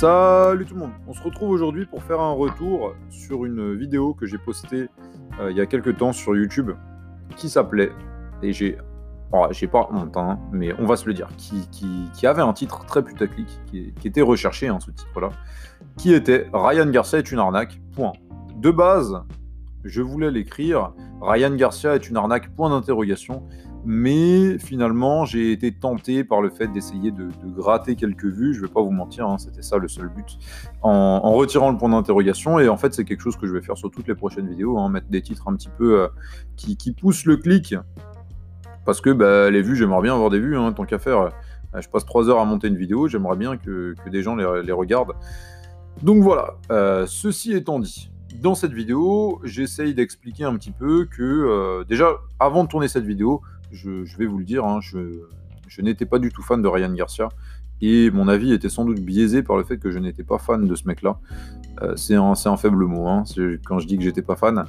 Salut tout le monde, on se retrouve aujourd'hui pour faire un retour sur une vidéo que j'ai postée euh, il y a quelques temps sur YouTube qui s'appelait, et j'ai oh, j'ai pas honte, hein, mais on va se le dire, qui, qui, avait un titre très putaclic, qui, qui était recherché, hein, ce titre-là, qui était Ryan Garcia est une arnaque, point. De base, je voulais l'écrire, Ryan Garcia est une arnaque, point d'interrogation, mais finalement, j'ai été tenté par le fait d'essayer de, gratter quelques vues. Je vais pas vous mentir, hein, c'était ça le seul but. En, retirant le point d'interrogation. Et en fait, c'est quelque chose que je vais faire sur toutes les prochaines vidéos. Hein, mettre des titres un petit peu euh, qui, poussent le clic. Parce que bah, les vues, j'aimerais bien avoir des vues. Hein, tant qu'à faire, euh, je passe 3 heures à monter une vidéo. J'aimerais bien que, des gens les, regardent. Donc voilà, euh, ceci étant dit, dans cette vidéo, j'essaye d'expliquer un petit peu que déjà, avant de tourner cette vidéo, je, vais vous le dire, hein, je, n'étais pas du tout fan de Ryan Garcia. Et mon avis était sans doute biaisé par le fait que je n'étais pas fan de ce mec-là. Euh, c'est un, faible mot, hein, quand je dis que j'étais pas fan.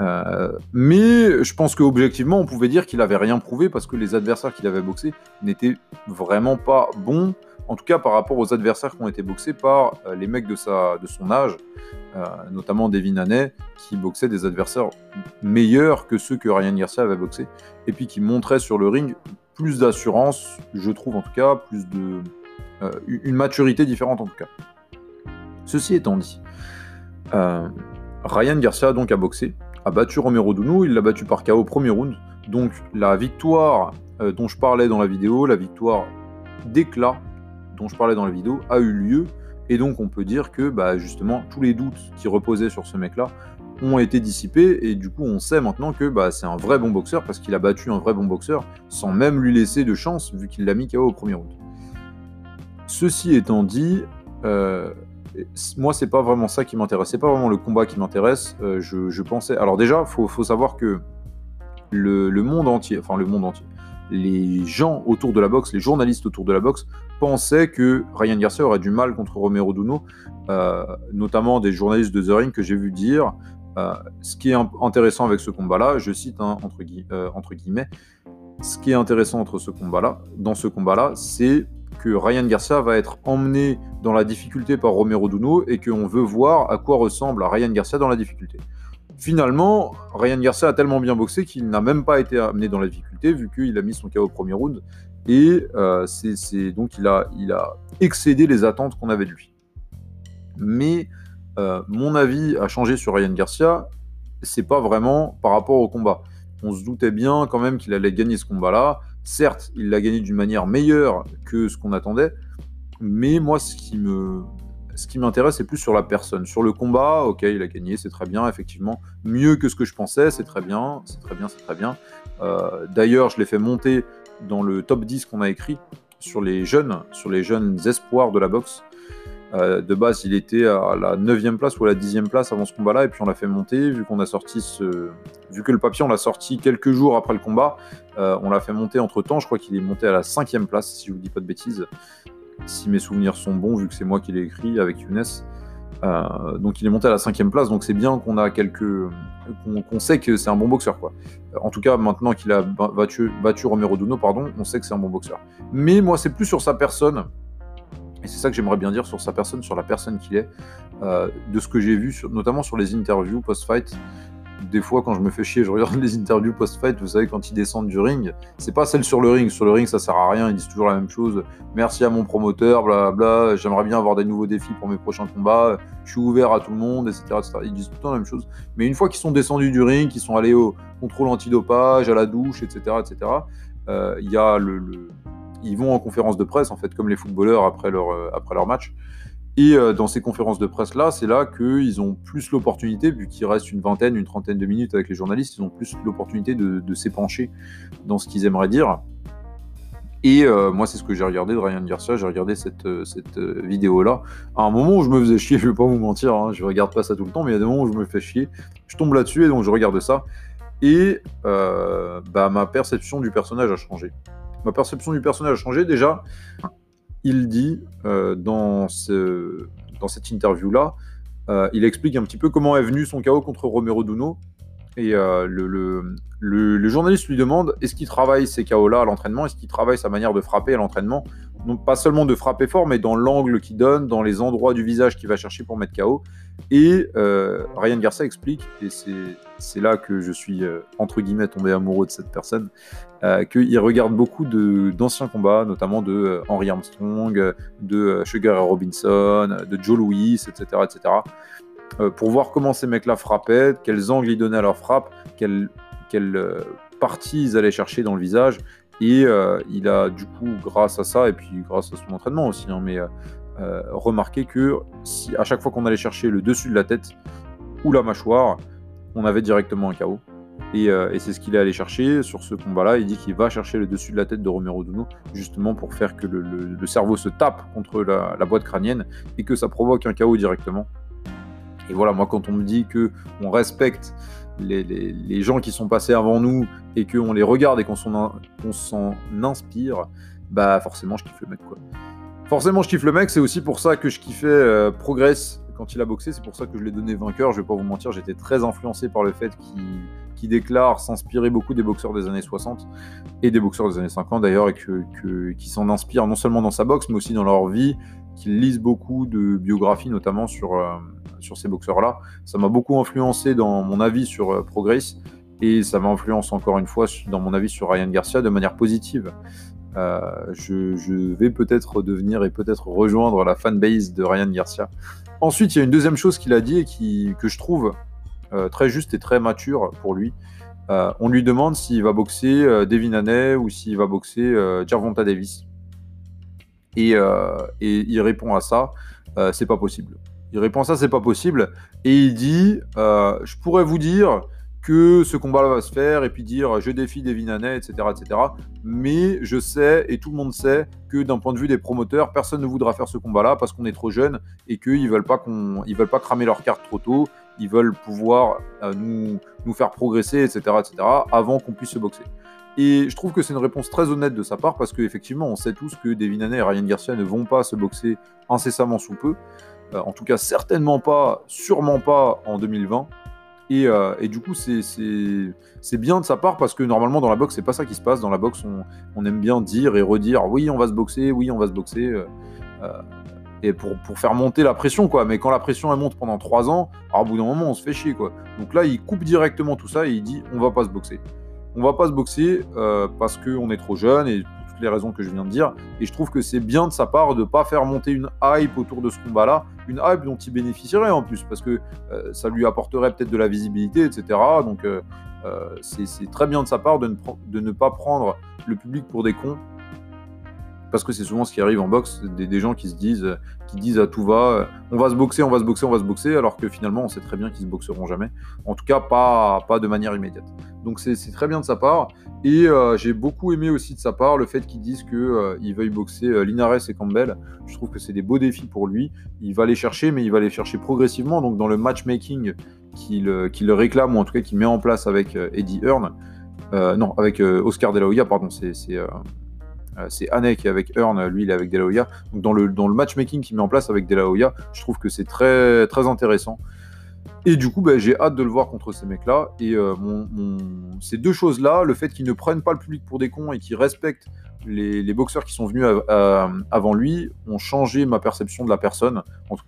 Euh, mais je pense qu'objectivement, on pouvait dire qu'il avait rien prouvé parce que les adversaires qu'il avait boxés n'étaient vraiment pas bons en tout cas par rapport aux adversaires qui ont été boxés par euh, les mecs de, sa, de son âge, euh, notamment Devin Haney, qui boxait des adversaires meilleurs que ceux que Ryan Garcia avait boxés, et puis qui montrait sur le ring plus d'assurance, je trouve en tout cas, plus de euh, une maturité différente en tout cas. Ceci étant dit, Ryan Garcia donc a boxé, a battu Romero Duno, il l'a battu par KO au premier round. Donc la victoire dont je parlais dans la vidéo, la victoire d'éclat dont je parlais dans la vidéo a eu lieu. Et donc on peut dire que bah, justement tous les doutes qui reposaient sur ce mec-là ont été dissipés et du coup on sait maintenant que bah, c'est un vrai bon boxeur parce qu'il a battu un vrai bon boxeur sans même lui laisser de chance vu qu'il l'a mis KO au premier round. Ceci étant dit, euh, moi c'est pas vraiment ça qui m'intéresse, c'est pas vraiment le combat qui m'intéresse. Euh, je, pensais, alors déjà faut, faut savoir que le, le, monde entier, enfin le monde entier, les gens autour de la boxe, les journalistes autour de la boxe, pensaient que Ryan Garcia aurait du mal contre Romero Duno, euh, notamment des journalistes de The Ring que j'ai vu dire. Euh, ce qui est intéressant avec ce combat-là, je cite hein, entre, euh, entre, guillemets, ce qui est intéressant entre ce combat-là, dans ce combat-là, c'est que Ryan Garcia va être emmené dans la difficulté par Romero Duno et qu'on veut voir à quoi ressemble Ryan Garcia dans la difficulté. Finalement, Ryan Garcia a tellement bien boxé qu'il n'a même pas été amené dans la difficulté vu qu'il a mis son KO au premier round. Et euh, c'est donc il a, il a excédé les attentes qu'on avait de lui. Mais euh, mon avis a changé sur Ryan Garcia. C'est pas vraiment par rapport au combat. On se doutait bien quand même qu'il allait gagner ce combat-là. Certes, il l'a gagné d'une manière meilleure que ce qu'on attendait. Mais moi, ce qui me, ce qui m'intéresse, c'est plus sur la personne. Sur le combat, ok, il a gagné, c'est très bien, effectivement. Mieux que ce que je pensais, c'est très bien, c'est très bien, c'est très bien. Euh, d'ailleurs, je l'ai fait monter dans le top 10 qu'on a écrit sur les jeunes, sur les jeunes espoirs de la boxe. Euh, de base, il était à la 9e place ou à la 10e place avant ce combat-là, et puis on l'a fait monter, vu qu'on a sorti ce. Vu que le papier, on l'a sorti quelques jours après le combat, euh, on l'a fait monter entre temps, je crois qu'il est monté à la 5e place, si je vous dis pas de bêtises si mes souvenirs sont bons, vu que c'est moi qui l'ai écrit avec Younes. Euh, donc il est monté à la cinquième place, donc c'est bien qu'on a quelques, qu'on sait que c'est un bon boxeur quoi. En tout cas maintenant qu'il a battu, battu Romero Duno, pardon, on sait que c'est un bon boxeur. Mais moi c'est plus sur sa personne, et c'est ça que j'aimerais bien dire sur sa personne, sur la personne qu'il est, euh, de ce que j'ai vu, notamment sur les interviews post-fight des fois, quand je me fais chier, je regarde les interviews post-fight, vous savez, quand ils descendent du ring, c'est pas celle sur le ring. Sur le ring, ça sert à rien, ils disent toujours la même chose. Merci à mon promoteur, bla j'aimerais bien avoir des nouveaux défis pour mes prochains combats, je suis ouvert à tout le monde, etc. Ils disent tout le temps la même chose. Mais une fois qu'ils sont descendus du ring, qu'ils sont allés au contrôle antidopage, à la douche, etc., etc., euh, il y a le, Ils vont en conférence de presse, en fait, comme les footballeurs après leur, euh, après leur match. Et euh, dans ces conférences de presse-là, c'est là, qu'ils ont plus l'opportunité, vu qu'il reste une vingtaine, une trentaine de minutes avec les journalistes, ils ont plus l'opportunité de, s'épancher dans ce qu'ils aimeraient dire. Et euh, moi, c'est ce que j'ai regardé de Ryan Garcia, j'ai regardé cette, euh, vidéo-là. À un moment où je me faisais chier, je vais pas vous mentir, hein, je regarde pas ça tout le temps, mais il y a des moments où je me fais chier. Je tombe là-dessus et donc je regarde ça. Et bah, ma perception du personnage a changé. Ma perception du personnage a changé déjà il dit euh, dans, ce, dans cette interview-là, euh, il explique un petit peu comment est venu son chaos contre Romero Duno. Et euh, le, le, le, journaliste lui demande est-ce qu'il travaille ces chaos-là à l'entraînement? Est-ce qu'il travaille sa manière de frapper à l'entraînement? Non pas seulement de frapper fort, mais dans l'angle qu'il donne, dans les endroits du visage qu'il va chercher pour mettre KO. Et euh, Ryan Garcia explique, et c'est là que je suis euh, entre guillemets tombé amoureux de cette personne, euh, qu'il regarde beaucoup d'anciens combats, notamment de Henry Armstrong, de Sugar Robinson, de Joe Louis, etc. etc. pour voir comment ces mecs-là frappaient, quels angles ils donnaient à leur frappe, quelles, quelles parties ils allaient chercher dans le visage. Et il a du coup, grâce à ça, et puis grâce à son entraînement aussi, hein, mais euh, remarqué que si à chaque fois qu'on allait chercher le dessus de la tête ou la mâchoire, on avait directement un KO. Euh, et, c'est ce qu'il est allé chercher sur ce combat-là. Il dit qu'il va chercher le dessus de la tête de Romero Duno, justement pour faire que le, cerveau se tape contre la, boîte crânienne et que ça provoque un KO directement. Et voilà, moi, quand on me dit que on respecte les, gens qui sont passés avant nous et qu'on les regarde et qu'on s'en inspire, bah forcément, je kiffe le mec. Forcément, je kiffe le mec, c'est aussi pour ça que je kiffais euh, Progress quand il a boxé, c'est pour ça que je l'ai donné vainqueur. Je vais pas vous mentir, j'étais très influencé par le fait qu'il déclare s'inspirer beaucoup des boxeurs des années 60 et des boxeurs des années 50 d'ailleurs, et que, qui s'en inspirent non seulement dans sa boxe, mais aussi dans leur vie, qu'ils lisent beaucoup de biographies, notamment sur, euh, sur ces boxeurs-là. Ça m'a beaucoup influencé dans mon avis sur euh, Progress, et ça m'influence encore une fois dans mon avis sur Ryan Garcia de manière positive. Euh, je, vais peut-être devenir et peut-être rejoindre la fanbase de Ryan Garcia. Ensuite, il y a une deuxième chose qu'il a dit et que je trouve euh, très juste et très mature pour lui. On lui demande s'il va boxer Devin Haney ou s'il va boxer Gervonta Davis. Et, et, il répond à ça, c'est pas possible. Il répond ça, c'est pas possible. Et il dit, je pourrais vous dire que ce combat-là va se faire et puis dire je défie des Haney, etc., etc. Mais je sais et tout le monde sait que d'un point de vue des promoteurs, personne ne voudra faire ce combat-là parce qu'on est trop jeune et qu'ils veulent pas qu'on, ils veulent pas cramer leur carte trop tôt. Ils veulent pouvoir euh, nous, nous faire progresser, etc., etc. avant qu'on puisse se boxer. Et je trouve que c'est une réponse très honnête de sa part parce qu'effectivement, on sait tous que Devin Haney et Ryan Garcia ne vont pas se boxer incessamment sous peu. Euh, en tout cas, certainement pas, sûrement pas en 2020. Euh, et, du coup, c'est bien de sa part parce que normalement, dans la boxe, c'est pas ça qui se passe. Dans la boxe, on, aime bien dire et redire oui, on va se boxer, oui, on va se boxer. Euh, et pour, faire monter la pression, quoi. Mais quand la pression elle monte pendant trois ans, alors, au bout d'un moment, on se fait chier, quoi. Donc là, il coupe directement tout ça et il dit on va pas se boxer. On va pas se boxer parce qu'on est trop jeune et les raisons que je viens de dire. Et je trouve que c'est bien de sa part de ne pas faire monter une hype autour de ce combat-là, une hype dont il bénéficierait en plus, parce que euh, ça lui apporterait peut-être de la visibilité, etc. Donc euh, euh, c'est très bien de sa part de ne, de ne pas prendre le public pour des cons parce que c'est souvent ce qui arrive en boxe, des, gens qui se disent, qui disent à tout va, on va se boxer, on va se boxer, on va se boxer, alors que finalement on sait très bien qu'ils se boxeront jamais. En tout cas, pas, pas de manière immédiate. Donc c'est très bien de sa part. Et euh, j'ai beaucoup aimé aussi de sa part le fait qu'ils disent qu'il euh, veuille boxer euh, Linares et Campbell. Je trouve que c'est des beaux défis pour lui. Il va les chercher, mais il va les chercher progressivement. Donc dans le matchmaking qu'il réclame, ou en tout cas qu'il met en place avec Eddie Hearn, non, avec Oscar De La Hoya, pardon, c'est euh, c'est Anne qui est avec Earn, lui il est avec De. Donc dans le, dans le matchmaking qu'il met en place avec De je trouve que c'est très, très intéressant. Et du coup, ben, j'ai hâte de le voir contre ces mecs-là. Et euh, ces deux choses-là, le fait qu'ils ne prennent pas le public pour des cons et qu'ils respectent les, boxeurs qui sont venus avant lui, ont changé ma perception de la personne.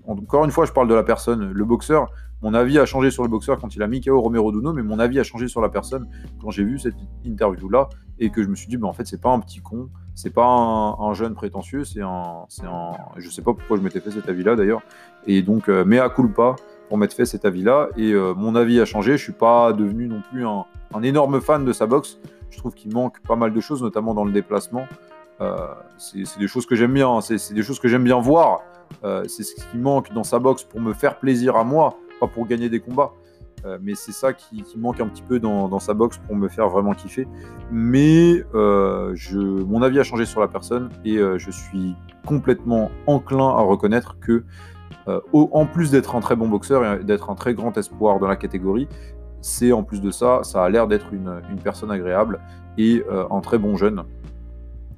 encore une fois, je parle de la personne. Le boxeur, mon avis a changé sur le boxeur quand il a mis KO Romero Duno, mais mon avis a changé sur la personne quand j'ai vu cette interview-là et que je me suis dit, ben, en fait, c'est pas un petit con, c'est pas un, jeune prétentieux, c'est un. Je sais pas pourquoi je m'étais fait cet avis-là d'ailleurs. Et donc, euh, mea culpa pour m'être fait cet avis-là. Et euh, mon avis a changé. Je suis pas devenu non plus un, énorme fan de sa boxe. Je trouve qu'il manque pas mal de choses, notamment dans le déplacement. Euh, c'est des choses que j'aime bien. Hein. C'est des choses que j'aime bien voir. C'est ce qui manque dans sa boxe pour me faire plaisir à moi, pas pour gagner des combats. Mais c'est ça qui, manque un petit peu dans, sa boxe pour me faire vraiment kiffer. Mais je, mon avis a changé sur la personne et je suis complètement enclin à reconnaître que euh, en plus d'être un très bon boxeur et d'être un très grand espoir dans la catégorie, c'est en plus de ça, ça a l'air d'être une, personne agréable et euh, un très bon jeune.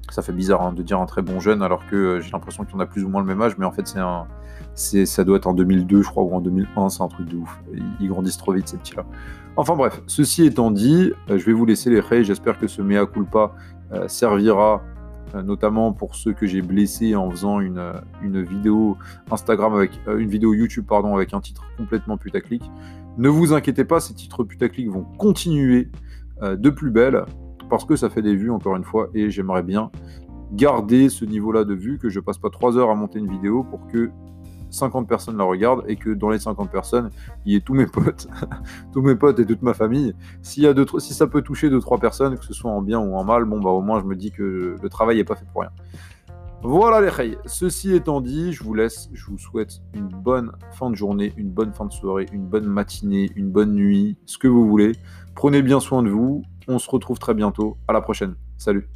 Ça fait bizarre hein, de dire un très bon jeune alors que euh, j'ai l'impression qu'on a plus ou moins le même âge, mais en fait c'est un, ça doit être en 2002 je crois ou en 2001, c'est un truc de ouf. Ils, grandissent trop vite ces petits-là. Enfin bref, ceci étant dit, je vais vous laisser les rays. J'espère que ce mea culpa servira euh, notamment pour ceux que j'ai blessés en faisant une, une vidéo Instagram avec une vidéo YouTube pardon avec un titre complètement putaclic. Ne vous inquiétez pas, ces titres putaclic vont continuer de plus belle parce que ça fait des vues encore une fois et j'aimerais bien garder ce niveau-là de vue, que je passe pas 3 heures à monter une vidéo pour que 50 personnes la regardent et que dans les 50 personnes, il y ait tous mes potes, tous mes potes et toute ma famille. Y a deux, si ça peut toucher 2-3 personnes, que ce soit en bien ou en mal, bon bah au moins je me dis que le travail n'est pas fait pour rien. Voilà les reilles. Ceci étant dit, je vous laisse. Je vous souhaite une bonne fin de journée, une bonne fin de soirée, une bonne matinée, une bonne nuit, ce que vous voulez. Prenez bien soin de vous. On se retrouve très bientôt. À la prochaine. Salut.